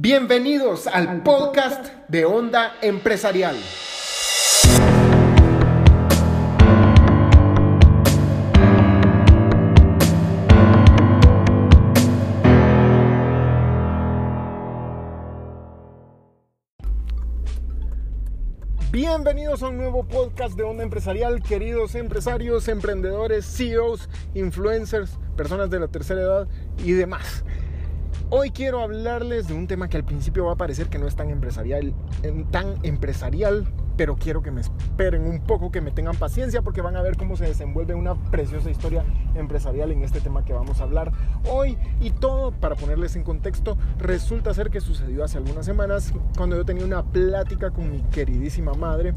Bienvenidos al podcast de Onda Empresarial. Bienvenidos a un nuevo podcast de Onda Empresarial, queridos empresarios, emprendedores, CEOs, influencers, personas de la tercera edad y demás. Hoy quiero hablarles de un tema que al principio va a parecer que no es tan empresarial, tan empresarial pero quiero que me esperen un poco, que me tengan paciencia porque van a ver cómo se desenvuelve una preciosa historia empresarial en este tema que vamos a hablar hoy. Y todo, para ponerles en contexto, resulta ser que sucedió hace algunas semanas cuando yo tenía una plática con mi queridísima madre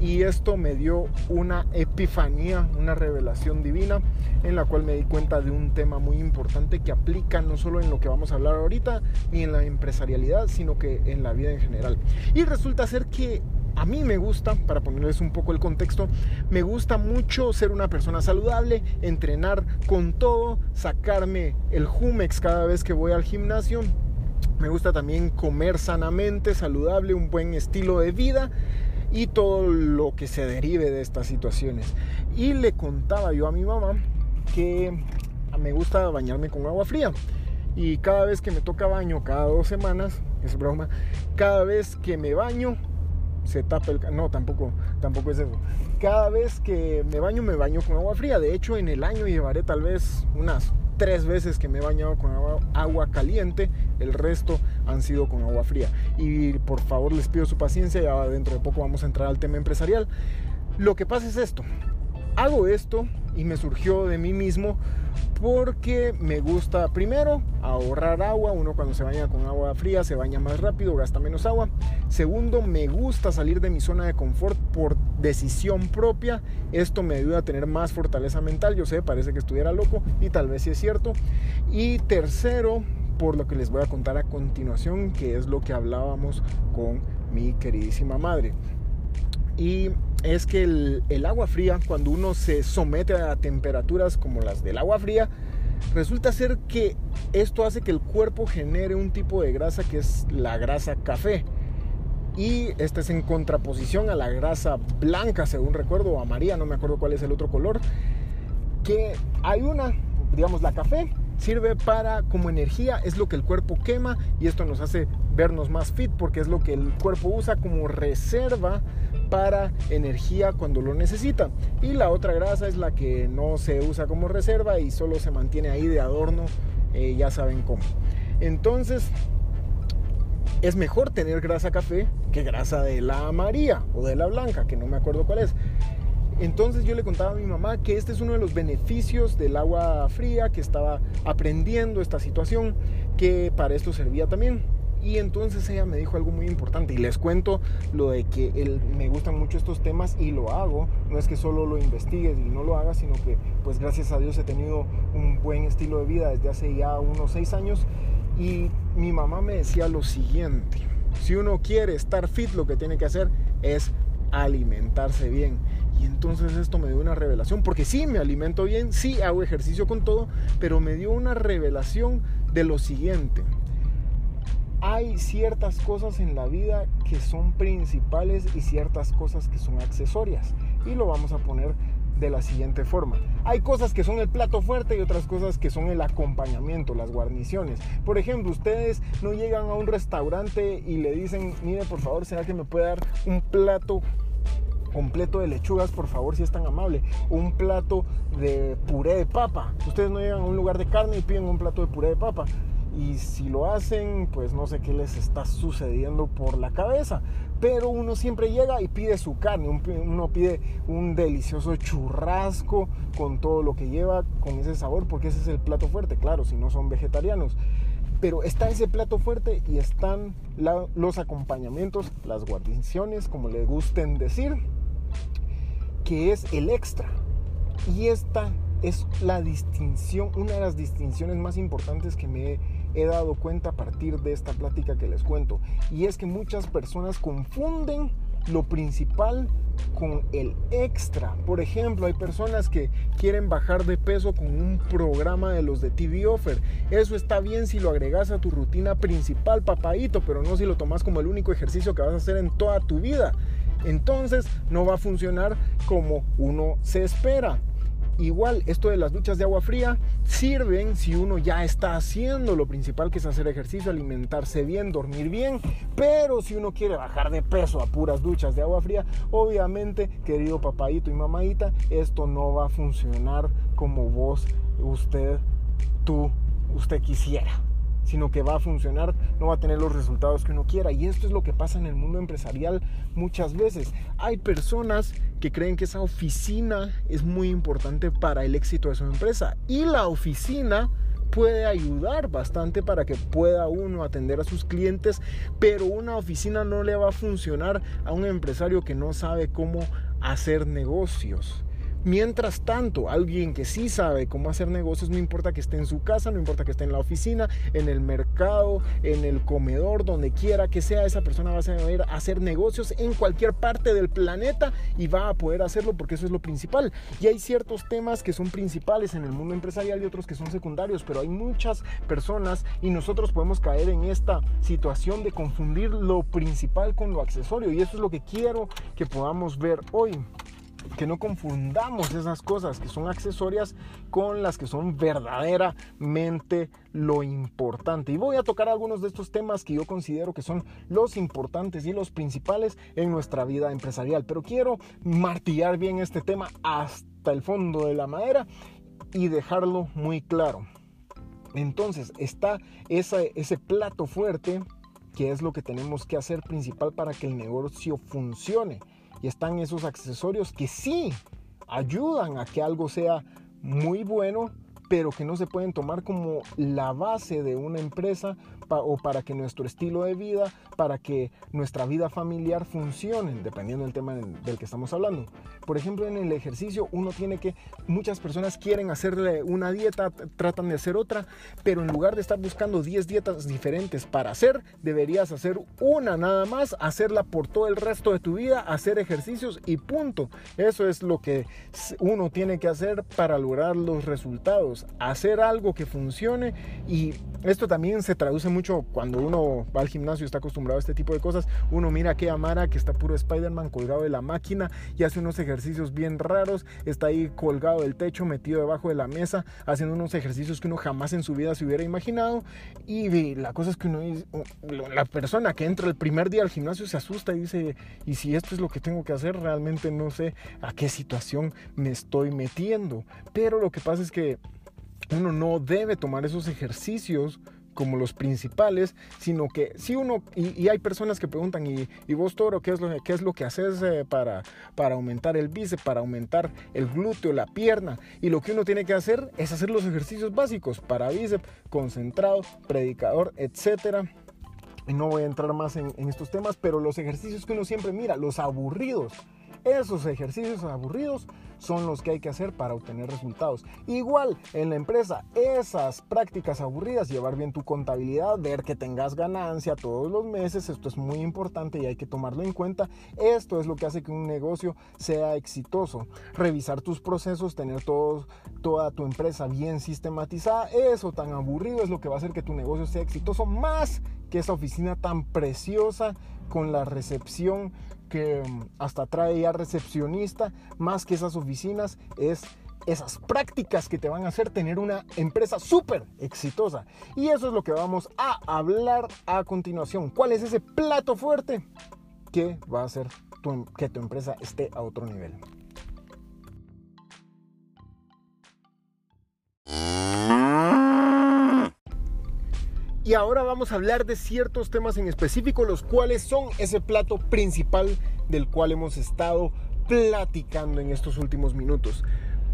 y esto me dio una epifanía, una revelación divina en la cual me di cuenta de un tema muy importante que aplica no solo en lo que vamos a hablar ahorita, ni en la empresarialidad, sino que en la vida en general. Y resulta ser que a mí me gusta, para ponerles un poco el contexto, me gusta mucho ser una persona saludable, entrenar con todo, sacarme el Jumex cada vez que voy al gimnasio. Me gusta también comer sanamente, saludable, un buen estilo de vida y todo lo que se derive de estas situaciones. Y le contaba yo a mi mamá que me gusta bañarme con agua fría. Y cada vez que me toca baño, cada dos semanas, es broma, cada vez que me baño, se tapa el... No, tampoco, tampoco es eso. Cada vez que me baño, me baño con agua fría. De hecho, en el año llevaré tal vez unas tres veces que me he bañado con agua, agua, caliente, el resto han sido con agua fría. Y por favor les pido su paciencia, ya dentro de poco vamos a entrar al tema empresarial. Lo que pasa es esto, hago esto y me surgió de mí mismo porque me gusta primero ahorrar agua, uno cuando se baña con agua fría se baña más rápido, gasta menos agua. Segundo, me gusta salir de mi zona de confort por decisión propia, esto me ayuda a tener más fortaleza mental, yo sé, parece que estuviera loco y tal vez sí es cierto. Y tercero, por lo que les voy a contar a continuación, que es lo que hablábamos con mi queridísima madre. Y es que el, agua fría, cuando uno se somete a temperaturas como las del agua fría, resulta ser que esto hace que el cuerpo genere un tipo de grasa que es la grasa café. Y esta es en contraposición a la grasa blanca, según recuerdo, o amarilla, no me acuerdo cuál es el otro color. Que hay una, digamos, la café sirve para como energía, es lo que el cuerpo quema y esto nos hace vernos más fit porque es lo que el cuerpo usa como reserva para energía cuando lo necesita. Y la otra grasa es la que no se usa como reserva y solo se mantiene ahí de adorno, eh, ya saben cómo. Entonces, es mejor tener grasa café que grasa de la amarilla o de la blanca, que no me acuerdo cuál es. Entonces yo le contaba a mi mamá que este es uno de los beneficios del agua fría, que estaba aprendiendo esta situación, que para esto servía también. Y entonces ella me dijo algo muy importante y les cuento lo de que me gustan mucho estos temas y lo hago. No es que solo lo investigues y no lo hagas, sino que pues gracias a Dios he tenido un buen estilo de vida desde hace ya unos seis años. Y mi mamá me decía lo siguiente, si uno quiere estar fit lo que tiene que hacer es alimentarse bien. Y entonces esto me dio una revelación, porque sí me alimento bien, sí hago ejercicio con todo, pero me dio una revelación de lo siguiente. Hay ciertas cosas en la vida que son principales y ciertas cosas que son accesorias. Y lo vamos a poner de la siguiente forma. Hay cosas que son el plato fuerte y otras cosas que son el acompañamiento, las guarniciones. Por ejemplo, ustedes no llegan a un restaurante y le dicen, mire por favor, ¿será que me puede dar un plato completo de lechugas, por favor, si es tan amable. Un plato de puré de papa. Ustedes no llegan a un lugar de carne y piden un plato de puré de papa. Y si lo hacen, pues no sé qué les está sucediendo por la cabeza. Pero uno siempre llega y pide su carne. Uno pide un delicioso churrasco con todo lo que lleva, con ese sabor, porque ese es el plato fuerte, claro, si no son vegetarianos. Pero está ese plato fuerte y están los acompañamientos, las guarniciones, como le gusten decir que es el extra. Y esta es la distinción, una de las distinciones más importantes que me he dado cuenta a partir de esta plática que les cuento. Y es que muchas personas confunden lo principal con el extra. Por ejemplo, hay personas que quieren bajar de peso con un programa de los de TV Offer. Eso está bien si lo agregas a tu rutina principal, papadito, pero no si lo tomas como el único ejercicio que vas a hacer en toda tu vida. Entonces no va a funcionar como uno se espera. Igual, esto de las duchas de agua fría sirven si uno ya está haciendo lo principal que es hacer ejercicio, alimentarse bien, dormir bien. Pero si uno quiere bajar de peso a puras duchas de agua fría, obviamente, querido papadito y mamadita, esto no va a funcionar como vos, usted, tú, usted quisiera sino que va a funcionar, no va a tener los resultados que uno quiera. Y esto es lo que pasa en el mundo empresarial muchas veces. Hay personas que creen que esa oficina es muy importante para el éxito de su empresa y la oficina puede ayudar bastante para que pueda uno atender a sus clientes, pero una oficina no le va a funcionar a un empresario que no sabe cómo hacer negocios. Mientras tanto, alguien que sí sabe cómo hacer negocios, no importa que esté en su casa, no importa que esté en la oficina, en el mercado, en el comedor, donde quiera que sea, esa persona va a saber hacer negocios en cualquier parte del planeta y va a poder hacerlo porque eso es lo principal. Y hay ciertos temas que son principales en el mundo empresarial y otros que son secundarios, pero hay muchas personas y nosotros podemos caer en esta situación de confundir lo principal con lo accesorio y eso es lo que quiero que podamos ver hoy que no confundamos esas cosas que son accesorias con las que son verdaderamente lo importante. Y voy a tocar algunos de estos temas que yo considero que son los importantes y los principales en nuestra vida empresarial. Pero quiero martillar bien este tema hasta el fondo de la madera y dejarlo muy claro. Entonces está ese, plato fuerte que es lo que tenemos que hacer principal para que el negocio funcione y están esos accesorios que sí ayudan a que algo sea muy bueno, pero que no se pueden tomar como la base de una empresa o para que nuestro estilo de vida, para que nuestra vida familiar funcione, dependiendo del tema del que estamos hablando. Por ejemplo, en el ejercicio uno tiene que, muchas personas quieren hacerle una dieta, tratan de hacer otra, pero en lugar de estar buscando 10 dietas diferentes para hacer, deberías hacer una nada más, hacerla por todo el resto de tu vida, hacer ejercicios y punto. Eso es lo que uno tiene que hacer para lograr los resultados, hacer algo que funcione y esto también se traduce mucho cuando uno va al gimnasio y está acostumbrado a este tipo de cosas. Uno mira a Amara que está puro Spider-Man colgado de la máquina y hace unos ejercicios bien raros. Está ahí colgado del techo, metido debajo de la mesa, haciendo unos ejercicios que uno jamás en su vida se hubiera imaginado. Y la cosa es que uno, la persona que entra el primer día al gimnasio se asusta y dice, ¿y si esto es lo que tengo que hacer? Realmente no sé a qué situación me estoy metiendo. Pero lo que pasa es que uno no debe tomar esos ejercicios como los principales, sino que si uno, y, hay personas que preguntan, ¿y, vos Toro, qué es lo, qué es lo que haces eh, para, para aumentar el bíceps, para aumentar el glúteo, la pierna? Y lo que uno tiene que hacer es hacer los ejercicios básicos para bíceps, concentrado, predicador, etcétera. No voy a entrar más en estos temas, pero los ejercicios que uno siempre mira, los aburridos, esos ejercicios aburridos son los que hay que hacer para obtener resultados. Igual en la empresa, esas prácticas aburridas, llevar bien tu contabilidad, ver que tengas ganancia todos los meses, esto es muy importante y hay que tomarlo en cuenta. Esto es lo que hace que un negocio sea exitoso. Revisar tus procesos, tener toda tu empresa bien sistematizada, eso tan aburrido es lo que va a hacer que tu negocio sea exitoso más que esa oficina tan preciosa con la recepción que mm, hasta trae ya recepcionista, más que esas oficinas, es esas prácticas que te van a hacer tener una empresa súper exitosa. Y eso es lo que vamos a hablar a continuación. ¿Cuál es ese plato fuerte que va a hacer em, que tu empresa esté a otro nivel? Y ahora vamos a hablar de ciertos temas en específico, los cuales son ese plato principal del cual hemos estado platicando en estos últimos minutos.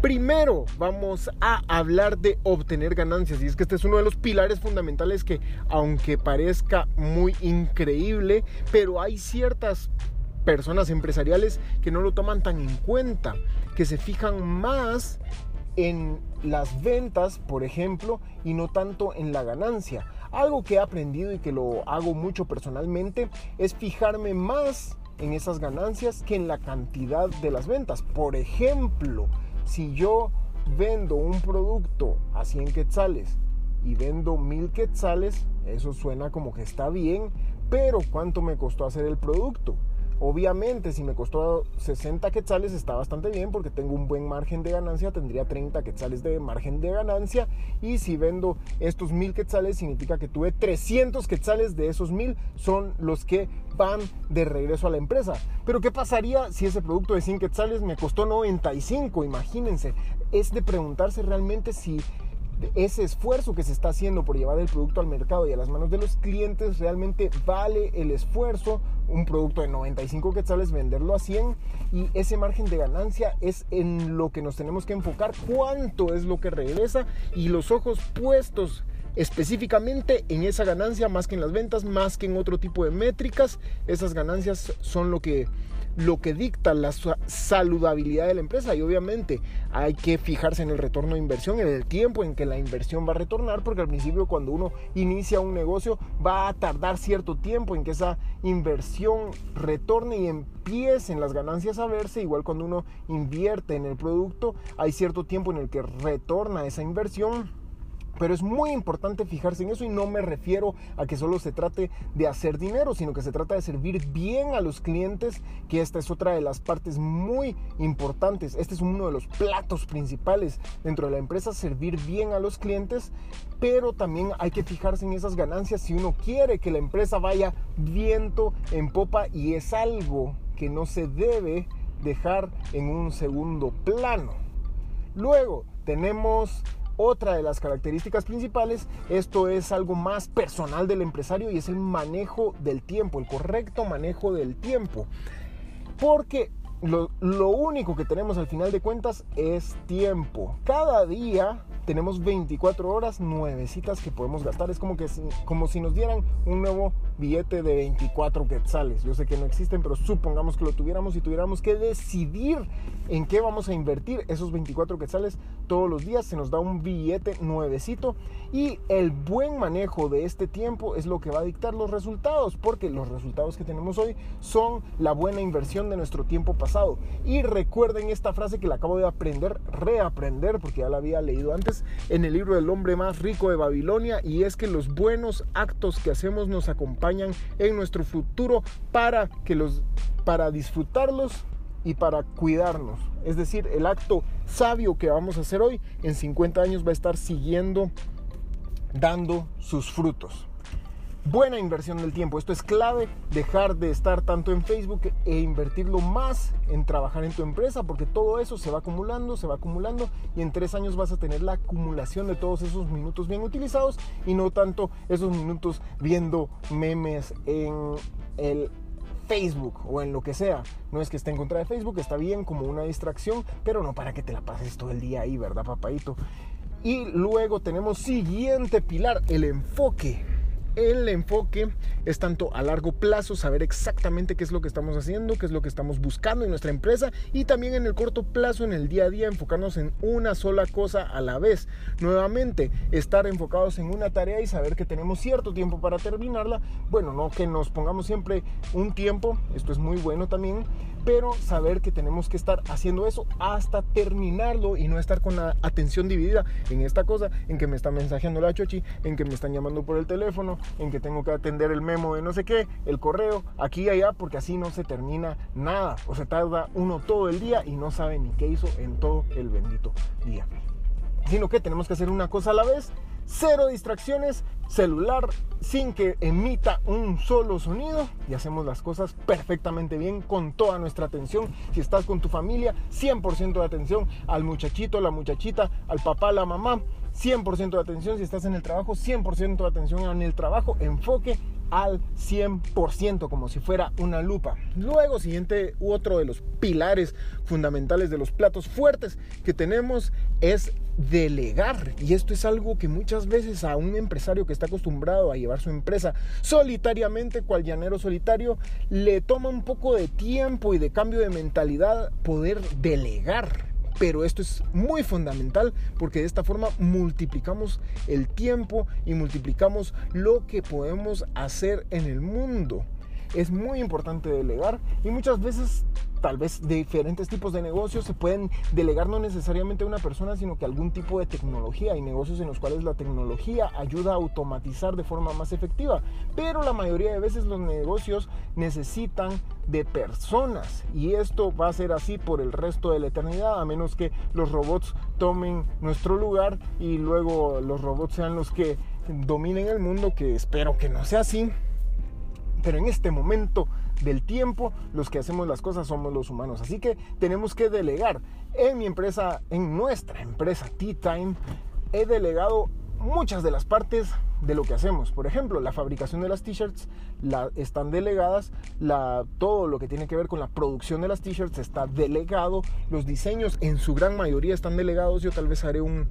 Primero vamos a hablar de obtener ganancias y es que este es uno de los pilares fundamentales que aunque parezca muy increíble, pero hay ciertas personas empresariales que no lo toman tan en cuenta, que se fijan más en las ventas, por ejemplo, y no tanto en la ganancia. Algo que he aprendido y que lo hago mucho personalmente es fijarme más en esas ganancias que en la cantidad de las ventas. Por ejemplo, si yo vendo un producto a 100 quetzales y vendo 1000 quetzales, eso suena como que está bien, pero ¿cuánto me costó hacer el producto? Obviamente, si me costó 60 quetzales está bastante bien porque tengo un buen margen de ganancia, tendría 30 quetzales de margen de ganancia. Y si vendo estos 1000 quetzales, significa que tuve 300 quetzales de esos 1000 son los que van de regreso a la empresa. Pero ¿qué pasaría si ese producto de 100 quetzales me costó 95? Imagínense, es de preguntarse realmente si ese esfuerzo que se está haciendo por llevar el producto al mercado y a las manos de los clientes realmente vale el esfuerzo. Un producto de 95 quetzales, venderlo a 100 y ese margen de ganancia es en lo que nos tenemos que enfocar, cuánto es lo que regresa y los ojos puestos específicamente en esa ganancia más que en las ventas, más que en otro tipo de métricas. Esas ganancias son lo que lo que dicta la saludabilidad de la empresa. Y obviamente hay que fijarse en el retorno de inversión, en el tiempo en que la inversión va a retornar, porque al principio cuando uno inicia un negocio va a tardar cierto tiempo en que esa inversión retorne y empiecen las ganancias a verse, igual cuando uno invierte en el producto hay cierto tiempo en el que retorna esa inversión pero es muy importante fijarse en eso y no me refiero a que solo se trate de hacer dinero, sino que se trata de servir bien a los clientes, que esta es otra de las partes muy importantes. Este es uno de los platos principales dentro de la empresa, servir bien a los clientes, pero también hay que fijarse en esas ganancias si uno quiere que la empresa vaya viento en popa y es algo que no se debe dejar en un segundo plano. Luego tenemos otra de las características principales, esto es algo más personal del empresario y es el manejo del tiempo, el correcto manejo del tiempo. Porque lo, único que tenemos al final de cuentas es tiempo. Cada día tenemos 24 horas nuevecitas que podemos gastar. Es como, que, como si nos dieran un nuevo billete de 24 quetzales. Yo sé que no existen, pero supongamos que lo tuviéramos y tuviéramos que decidir en qué vamos a invertir esos 24 quetzales todos los días. Se nos da un billete nuevecito y el buen manejo de este tiempo es lo que va a dictar los resultados, porque los resultados que tenemos hoy son la buena inversión de nuestro tiempo pasado. Y recuerden esta frase que la acabo de aprender, reaprender, porque ya la había leído antes en el libro del hombre más rico de Babilonia y es que los buenos actos que hacemos nos acompañan en nuestro futuro para que los para disfrutarlos y para cuidarnos. Es decir, el acto sabio que vamos a hacer hoy en 50 años va a estar siguiendo dando sus frutos buena inversión del tiempo. Esto es clave, dejar de estar tanto en Facebook e invertirlo más en trabajar en tu empresa, porque todo eso se va acumulando, se va acumulando y en tres años vas a tener la acumulación de todos esos minutos bien utilizados y no tanto esos minutos viendo memes en el Facebook o en lo que sea. No es que esté en contra de Facebook, está bien como una distracción, pero no para que te la pases todo el día ahí, ¿verdad, papadito? Y luego tenemos siguiente pilar, el enfoque el enfoque es tanto a largo plazo, saber exactamente qué es lo que estamos haciendo, qué es lo que estamos buscando en nuestra empresa y también en el corto plazo, en el día a día, enfocarnos en una sola cosa a la vez. Nuevamente, estar enfocados en una tarea y saber que tenemos cierto tiempo para terminarla. Bueno, no que nos pongamos siempre un tiempo, esto es muy bueno también, pero saber que tenemos que estar haciendo eso hasta terminarlo y no estar con la atención dividida en esta cosa, en que me está mensajeando la chochi, en que me están llamando por el teléfono, en que tengo que atender el memo de no sé qué, el correo, aquí y allá, porque así no se termina nada. O se tarda uno todo el día y no sabe ni qué hizo en todo el bendito día. Sino que tenemos que hacer una cosa a la vez cero distracciones, celular sin que emita un solo sonido y hacemos las cosas perfectamente bien con toda nuestra atención. Si estás con tu familia, 100% de atención al muchachito, la muchachita, al papá, la mamá, 100% de atención. Si estás en el trabajo, 100% de atención en el trabajo. Enfoque al 100% como si fuera una lupa. Luego, siguiente, otro de los pilares fundamentales de los platos fuertes que tenemos es delegar. Y esto es algo que muchas veces a un empresario que está acostumbrado a llevar su empresa solitariamente, cual llanero solitario, le toma un poco de tiempo y de cambio de mentalidad poder delegar pero esto es muy fundamental porque de esta forma multiplicamos el tiempo y multiplicamos lo que podemos hacer en el mundo. es muy importante delegar y muchas veces tal vez diferentes tipos de negocios se pueden delegar no necesariamente a una persona, sino que algún tipo de tecnología. Hay negocios en los cuales la tecnología ayuda a automatizar de forma más efectiva, pero la mayoría de veces los negocios necesitan de personas y esto va a ser así por el resto de la eternidad, a menos que los robots tomen nuestro lugar y luego los robots sean los que dominen el mundo, que espero que no sea así. Pero en este momento del tiempo, los que hacemos las cosas somos los humanos. Así que tenemos que delegar. En mi empresa, en nuestra empresa Tea Time, he delegado muchas de las partes de lo que hacemos. Por ejemplo, la fabricación de las t-shirts están delegadas, todo lo que tiene que ver con la producción de las t-shirts está delegado, los diseños en su gran mayoría están delegados. Yo tal vez haré un,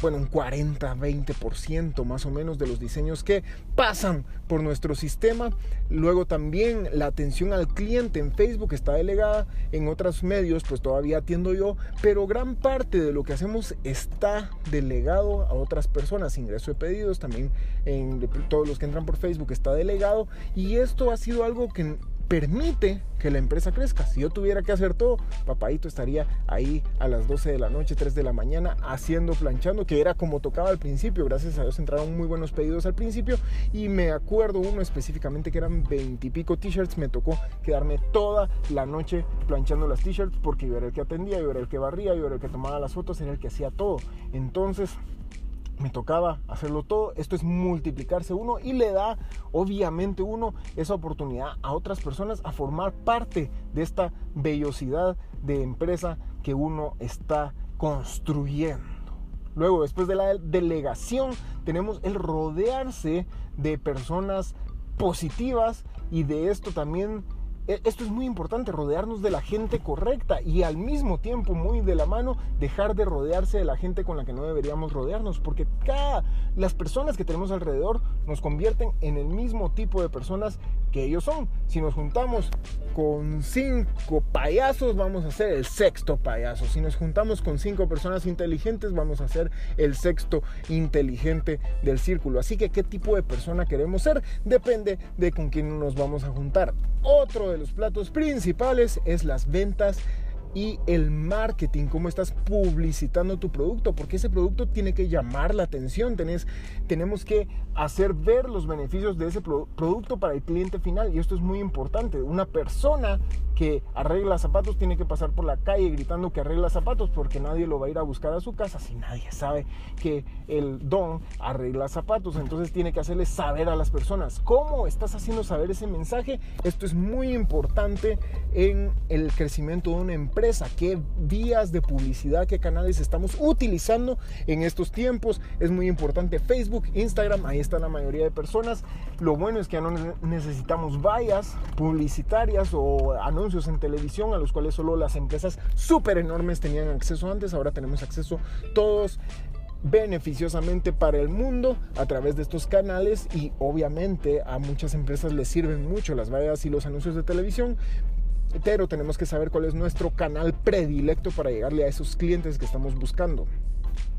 bueno, un 40, 20% más o menos de los diseños que pasan por nuestro sistema. Luego también la atención al cliente en Facebook está delegada, en otros medios pues todavía atiendo yo, pero gran parte de lo que hacemos está delegado a otras personas. Ingreso de pedidos también en todos los que entran por Facebook está delegado y esto ha sido algo que permite que la empresa crezca. Si yo tuviera que hacer todo, papadito estaría ahí a las 12 de la noche, 3 de la mañana, haciendo, planchando, que era como tocaba al principio. Gracias a Dios entraron muy buenos pedidos al principio y me acuerdo uno específicamente que eran 20 y pico t-shirts. Me tocó quedarme toda la noche planchando las t-shirts porque yo era el que atendía, yo era el que barría, yo era el que tomaba las fotos, era el que hacía todo. Entonces me tocaba hacerlo todo. Esto es multiplicarse uno y le da obviamente uno esa oportunidad a otras personas a formar parte de esta vellosidad de empresa que uno está construyendo. Luego, después de la delegación, tenemos el rodearse de personas positivas y de esto también esto es muy importante, rodearnos de la gente correcta y al mismo tiempo, muy de la mano, dejar de rodearse de la gente con la que no deberíamos rodearnos, porque cada, las personas que tenemos alrededor nos convierten en el mismo tipo de personas que ellos son. Si nos juntamos con cinco payasos, vamos a ser el sexto payaso. Si nos juntamos con cinco personas inteligentes, vamos a ser el sexto inteligente del círculo. Así que, ¿qué tipo de persona queremos ser? Depende de con quién nos vamos a juntar. Otro de los platos principales es las ventas y el marketing, cómo estás publicitando tu producto, porque ese producto tiene que llamar la atención, Tenés, tenemos que hacer ver los beneficios de ese producto para el cliente final y esto es muy importante. Una persona que arregla zapatos tiene que pasar por la calle gritando que arregla zapatos porque nadie lo va a ir a buscar a su casa si nadie sabe que el don arregla zapatos. Entonces tiene que hacerle saber a las personas cómo estás haciendo saber ese mensaje. Esto es muy importante en el crecimiento de una empresa qué vías de publicidad, qué canales estamos utilizando en estos tiempos. Es muy importante Facebook, Instagram, ahí está la mayoría de personas. Lo bueno es que ya no necesitamos vallas publicitarias o anuncios en televisión a los cuales solo las empresas súper enormes tenían acceso antes. Ahora tenemos acceso todos beneficiosamente para el mundo a través de estos canales y obviamente a muchas empresas les sirven mucho las vallas y los anuncios de televisión pero tenemos que saber cuál es nuestro canal predilecto para llegarle a esos clientes que estamos buscando.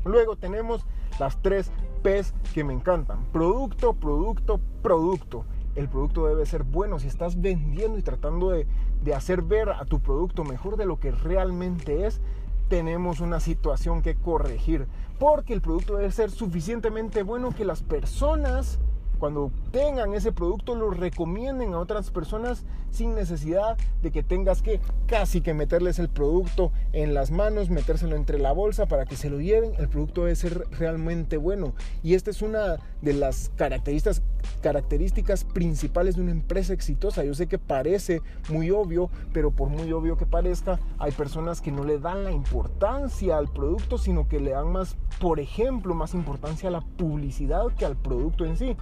Luego tenemos las tres P's que me encantan. Producto, producto, producto. El producto debe ser bueno. Si estás vendiendo y tratando de, de hacer ver a tu producto mejor de lo que realmente es, tenemos una situación que corregir. Porque el producto debe ser suficientemente bueno que las personas cuando tengan ese producto lo recomienden a otras personas sin necesidad de que tengas que casi que meterles el producto en las manos, metérselo entre la bolsa para que se lo lleven. El producto debe ser realmente bueno. Y esta es una de las características, características principales de una empresa exitosa. Yo sé que parece muy obvio, pero por muy obvio que parezca, hay personas que no le dan la importancia al producto, sino que le dan más, por ejemplo, más importancia a la publicidad que al producto en sí.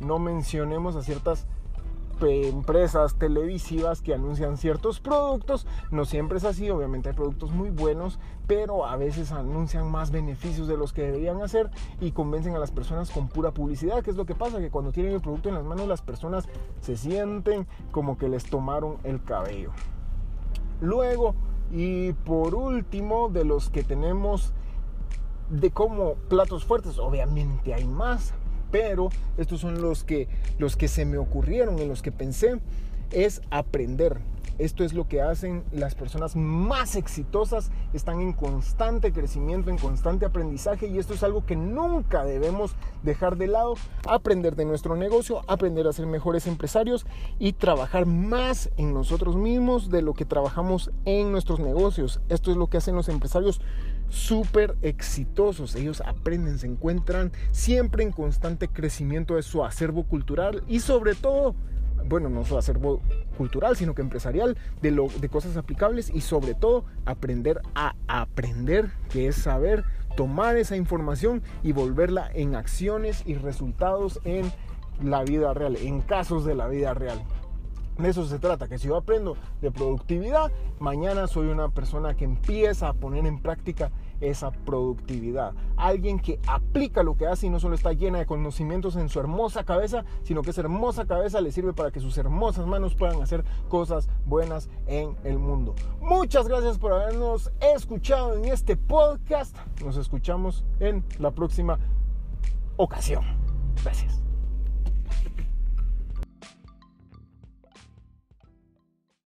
No mencionemos a ciertas empresas televisivas que anuncian ciertos productos. No siempre es así, obviamente hay productos muy buenos, pero a veces anuncian más beneficios de los que deberían hacer y convencen a las personas con pura publicidad. ¿Qué es lo que pasa? Que cuando tienen el producto en las manos las personas se sienten como que les tomaron el cabello. Luego, y por último, de los que tenemos de como platos fuertes, obviamente hay más, pero estos son los que, los que se me ocurrieron, en los que pensé. es aprender. Esto es lo que hacen las personas más exitosas, están en constante crecimiento, en constante aprendizaje y esto es algo que nunca debemos dejar de lado, aprender de nuestro negocio, aprender a ser mejores empresarios y trabajar más en nosotros mismos de lo que trabajamos en nuestros negocios. Esto es lo que hacen los empresarios súper exitosos. Ellos aprenden, se encuentran siempre en constante crecimiento de su acervo cultural y sobre todo bueno, no solo acervo cultural, sino que empresarial, de, lo, de cosas aplicables y sobre todo aprender a aprender, que es saber tomar esa información y volverla en acciones y resultados en la vida real, en casos de la vida real. De eso se trata, que si yo aprendo de productividad, mañana soy una persona que empieza a poner en práctica esa productividad. Alguien que aplica lo que hace y no solo está llena de conocimientos en su hermosa cabeza, sino que esa hermosa cabeza le sirve para que sus hermosas manos puedan hacer cosas buenas en el mundo. Muchas gracias por habernos escuchado en este podcast. Nos escuchamos en la próxima ocasión. Gracias.